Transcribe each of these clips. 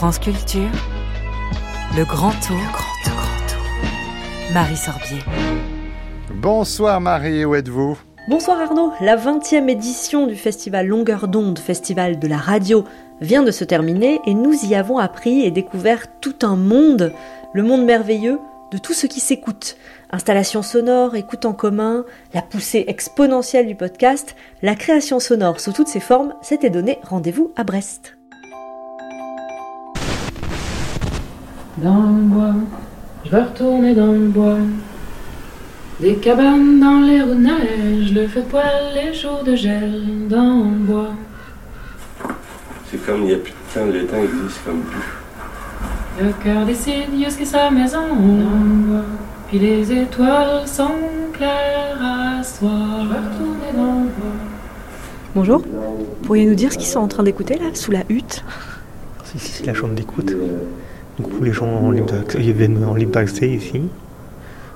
France Culture, le grand tour, grand tour, grand tour. Marie Sorbier. Bonsoir Marie, où êtes-vous? Bonsoir Arnaud, la 20e édition du festival Longueur d'onde, festival de la radio, vient de se terminer et nous y avons appris et découvert tout un monde, le monde merveilleux de tout ce qui s'écoute. Installation sonore, écoute en commun, la poussée exponentielle du podcast, la création sonore sous toutes ses formes s'était donné rendez-vous à Brest. Dans le bois, je vais retourner dans le bois. Des cabanes dans les roues de neige, le feu de poêle, les jours de gel dans le bois. C'est comme il n'y a plus de temps, le temps existe comme plus. Le cœur décide jusqu'à sa maison dans le bois. Puis les étoiles sont claires à soir. Je vais retourner dans le bois. Bonjour, pourriez nous dire ce qu'ils sont en train d'écouter là, sous la hutte? Ici, c'est la chambre d'écoute. Du coup, les gens en libre d'accès- ils viennent en libre accès ici.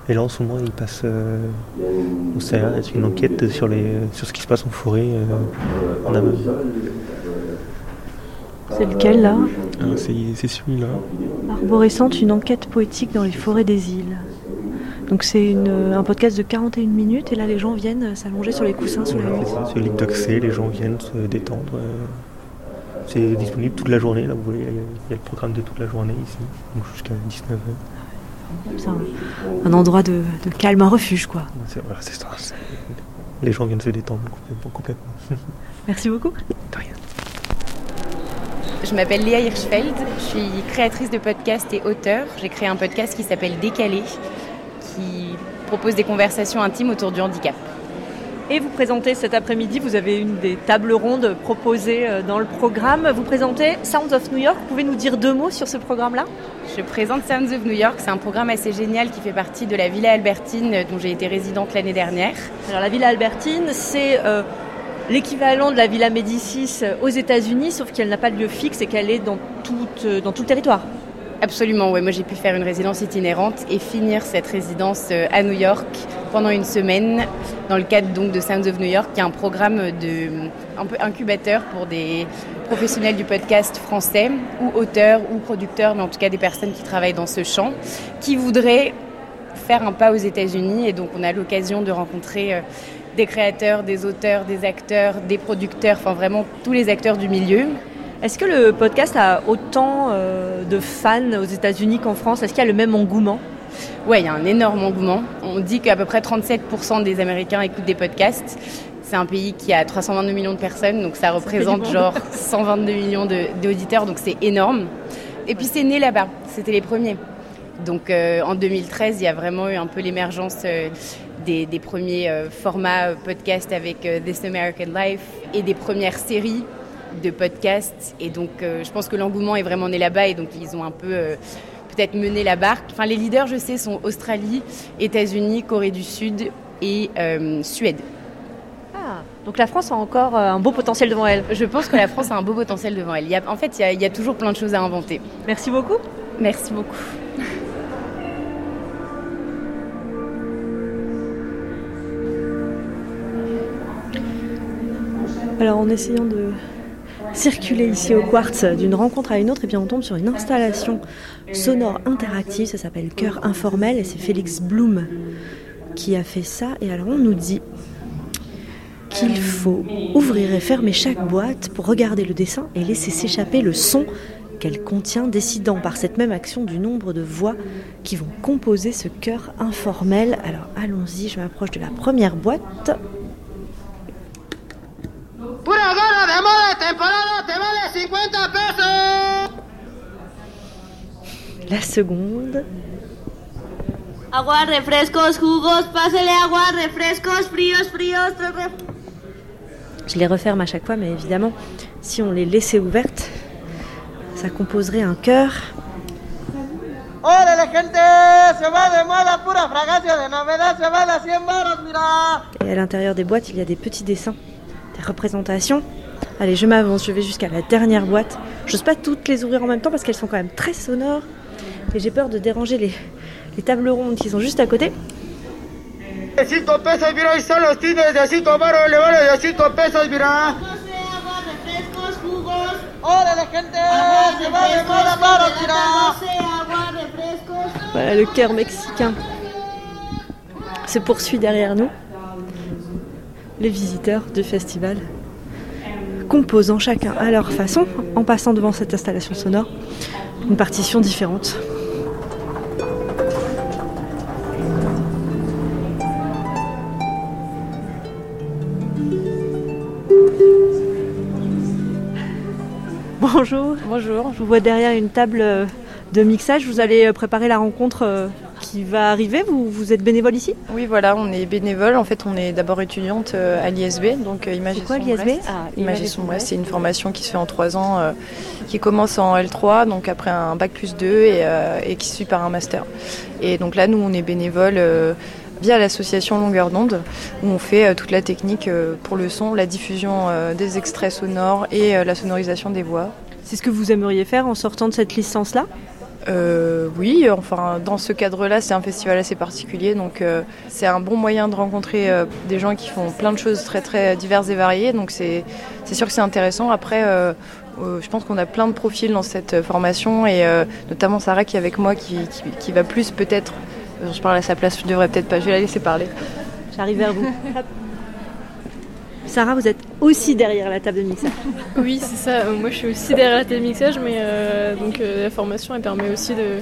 Et là, en ce moment, ils passent. Euh, au une enquête sur, les, sur ce qui se passe en forêt euh, en Amazon. C'est lequel là? Ah, c'est celui-là. Arborescente, une enquête poétique dans les forêts des îles. Donc c'est une- un podcast de 41 minutes et là les gens viennent s'allonger sur les coussins sous la ça, c'est libre d'accès, les gens viennent se détendre. euh. C'est disponible toute la journée, là, vous voyez, il y a- il y a le programme de toute la journée ici, donc jusqu'à 19h. C'est un, un endroit de, de calme, un refuge quoi. C'est voilà, ça. Les gens viennent se détendre complètement. complètement. Merci beaucoup. De rien. Je m'appelle Léa Hirschfeld, je suis créatrice de podcast et auteur. J'ai créé un podcast qui s'appelle Décalé, qui propose des conversations intimes autour du handicap. Et vous présentez cet après-midi, vous avez une des tables rondes proposées euh, dans le programme. Vous présentez Sounds of New York. Vous pouvez nous dire deux mots sur ce programme-là? Je présente Sounds of New York, c'est un programme assez génial qui fait partie de la Villa Albertine dont j'ai été résidente l'année dernière. Alors la Villa Albertine, c'est euh, l'équivalent de la Villa Médicis euh, aux États-Unis, sauf qu'elle n'a pas de lieu fixe et qu'elle est dans tout, euh, dans tout le territoire. Absolument, ouais. Moi, j'ai pu faire une résidence itinérante et finir cette résidence euh, à New York pendant une semaine dans le cadre donc de Sounds of New York, qui est un programme de un peu incubateur pour des professionnels du podcast français ou auteurs ou producteurs, mais en tout cas des personnes qui travaillent dans ce champ, qui voudraient faire un pas aux États-Unis. Et donc, on a l'occasion de rencontrer euh, des créateurs, des auteurs, des acteurs, des producteurs, enfin vraiment tous les acteurs du milieu. Est-ce que le podcast a autant euh, de fans aux États-Unis qu'en France? Est-ce qu'il y a le même engouement? Ouais, il y a un énorme engouement. On dit qu'à peu près 37% des Américains écoutent des podcasts. C'est un pays qui a 322 millions de personnes, donc ça représente genre 122 millions d'auditeurs, donc c'est énorme. Et puis c'est né là-bas, c'était les premiers. Donc euh, en 2013, il y a vraiment eu un peu l'émergence euh, des, des premiers euh, formats podcasts avec This American Life et des premières séries de podcasts. Et donc je pense que l'engouement est vraiment né là-bas et donc ils ont un peu peut-être mené la barque. Enfin les leaders, je sais, sont Australie, États-Unis, Corée du Sud et euh, Suède. Ah, Donc la France a encore euh, un beau potentiel devant elle. Je pense que la France a un beau potentiel devant elle. Il y a- en fait, il y, a, il y a toujours plein de choses à inventer. Merci beaucoup. Merci beaucoup. Alors en essayant de circuler ici au Quartz d'une rencontre à une autre, et bien on tombe sur une installation sonore interactive, ça s'appelle Cœur informel et c'est Félix Blum qui a fait ça. Et alors on nous dit qu'il faut ouvrir et fermer chaque boîte pour regarder le dessin et laisser s'échapper le son qu'elle contient, décidant par cette même action du nombre de voix qui vont composer ce cœur informel. Alors allons-y, je m'approche de la première boîte. Te vale 50 pesos. La seconde. Agua, refrescos, jugos, pásele agua, refrescos, fríos, fríos, ref- Je les referme à chaque fois, mais évidemment, si on les laissait ouvertes, ça composerait un cœur. Órale gente, se va de moda, pura fragancia de novedad, se vale a 100 baros, mira. Et à l'intérieur des boîtes, il y a des petits dessins, des représentations. Allez, je m'avance, je vais jusqu'à la dernière boîte. J'ose pas toutes les ouvrir en même temps parce qu'elles sont quand même très sonores. Et j'ai peur de déranger les, les tables rondes qui sont juste à côté. 5 pesos, mira, ahí están los tines de 5 baros, le vale de 5 pesos, mira. Pásele agua, refrescos, jugos. ¡Órale, gente! ¡Se va de moda para tirar! agua, refrescos. Voilà, le chœur mexicain se poursuit derrière nous. Les visiteurs du festival composant chacun à leur façon, en passant devant cette installation sonore, une partition différente. Bonjour. Bonjour. Je vous vois derrière une table euh, de mixage. Vous allez euh, préparer la rencontre euh, qui va arriver. Vous, vous êtes bénévole ici? Oui, voilà, on est bénévole. En fait, on est d'abord étudiante euh, à l'ISB, donc euh, et quoi l'ISB. Ah, c'est une formation qui se fait en trois ans, euh, qui commence en L3, donc après un bac plus 2 et, euh, et qui se suit par un master. Et donc là, nous, on est bénévole. euh, via l'association Longueur d'onde, où on fait toute la technique pour le son, la diffusion des extraits sonores et la sonorisation des voix. C'est ce que vous aimeriez faire en sortant de cette licence-là? Euh, oui, enfin dans ce cadre-là, c'est un festival assez particulier, donc euh, c'est un bon moyen de rencontrer euh, des gens qui font plein de choses très très diverses et variées. Donc c'est sûr que c'est intéressant. Après, je pense qu'on a plein de profils dans cette formation et notamment Sarah qui est avec moi, qui, qui, qui va plus peut-être. Je parle à sa place, je devrais peut-être pas. Je vais la laisser parler. J'arrive vers vous. Sarah, vous êtes aussi derrière la table de mixage. Oui, c'est ça. Euh, Moi, je suis aussi derrière la télémixage, mais euh, donc euh, la formation, elle permet aussi de,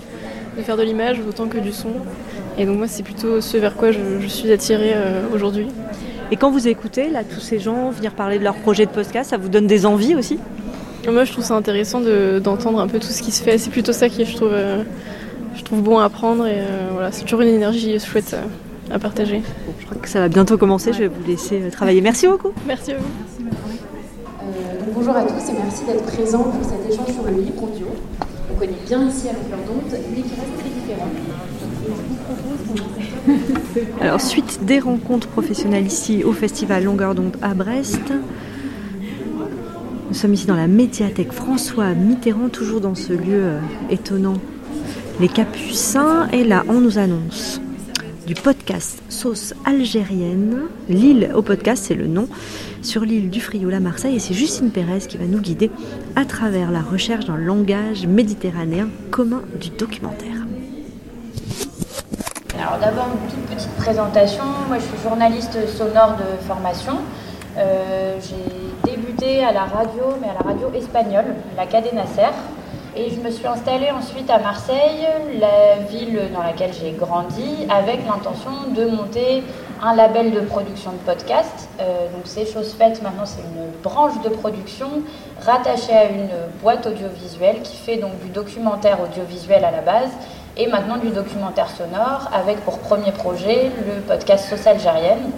de faire de l'image autant que du son. Et donc moi, c'est plutôt ce vers quoi je, je suis attirée euh, aujourd'hui. Et quand vous écoutez là tous ces gens venir parler de leur projet de podcast, ça vous donne des envies aussi? Moi, je trouve ça intéressant de- d'entendre un peu tout ce qui se fait. C'est plutôt ça qui, je trouve, je trouve bon à apprendre. Et voilà, c'est toujours une énergie chouette à partager. Je crois que ça va bientôt commencer. Je vais vous laisser euh, travailler. Merci beaucoup. Merci à vous. Euh, donc bonjour à tous et merci d'être présents pour cet échange sur le libre audio. On connaît bien ici à longueur d'onde, mais qui reste très différent. Alors suite des rencontres professionnelles ici au festival Longueur d'onde à Brest. Nous sommes ici dans la médiathèque François Mitterrand, toujours dans ce lieu euh, étonnant. Les Capucins, et là on nous annonce du podcast Sauce algérienne. L'île au podcast, c'est le nom, sur l'île du Frioul à Marseille. Et c'est Justine Pérez qui va nous guider à travers la recherche d'un langage méditerranéen commun du documentaire. Alors d'abord une toute petite présentation. Moi je suis journaliste sonore de formation. Euh, j'ai débuté à la radio, mais à la radio espagnole, la Cadena Ser. Et je me suis installée ensuite à Marseille, la ville dans laquelle j'ai grandi, avec l'intention de monter un label de production de podcast. Euh, donc c'est chose faite, maintenant c'est une branche de production rattachée à une boîte audiovisuelle qui fait donc du documentaire audiovisuel à la base et maintenant du documentaire sonore avec pour premier projet le podcast Sauce algérienne.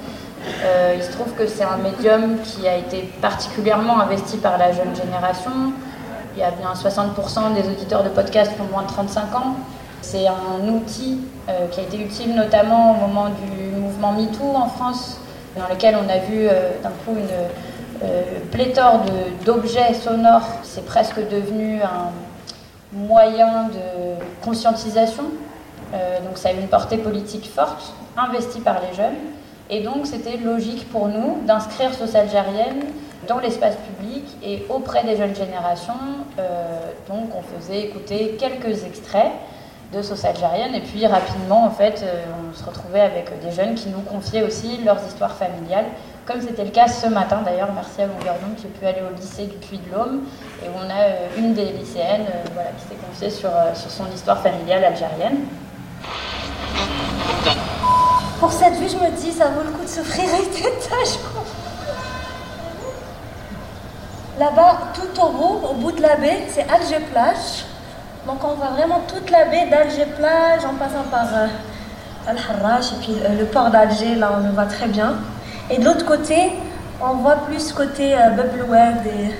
Euh, il se trouve que c'est un médium qui a été particulièrement investi par la jeune génération. Il y a bien 60% des auditeurs de podcast qui ont moins de 35 ans. C'est un outil euh, qui a été utile notamment au moment du mouvement MeToo en France, dans lequel on a vu euh, d'un coup une euh, pléthore d'objets sonores. C'est presque devenu un moyen de conscientisation. Donc ça a une portée politique forte, investie par les jeunes. Et donc c'était logique pour nous d'inscrire Sauce algérienne dans l'espace public et auprès des jeunes générations. Euh, donc on faisait écouter quelques extraits de Sauce algérienne et puis rapidement en fait euh, on se retrouvait avec des jeunes qui nous confiaient aussi leurs histoires familiales comme c'était le cas ce matin d'ailleurs merci à Longueur d'onde j'ai pu aller au lycée du Puy de l'Aume et on a euh, une des lycéennes voilà, qui s'est confiée sur, sur son histoire familiale algérienne Pour cette vue, je me dis, ça vaut le coup de s'offrir une étage. Là-bas, tout au bout, au bout de la baie, c'est Alger Plage. Donc on voit vraiment toute la baie d'Alger Plage en passant par euh, Al-Harrach et puis le port d'Alger, là on le voit très bien. Et de l'autre côté, on voit plus côté euh, et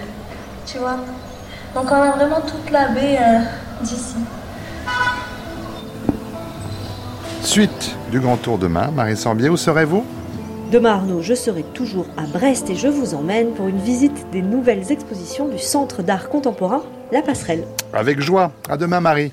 tu. Donc on a vraiment toute la baie euh, d'ici. Suite du Grand Tour demain, Marie Sambier, où serez-vous? Demain Arnaud, je serai toujours à Brest et je vous emmène pour une visite des nouvelles expositions du Centre d'art contemporain La Passerelle. Avec joie. À demain, Marie.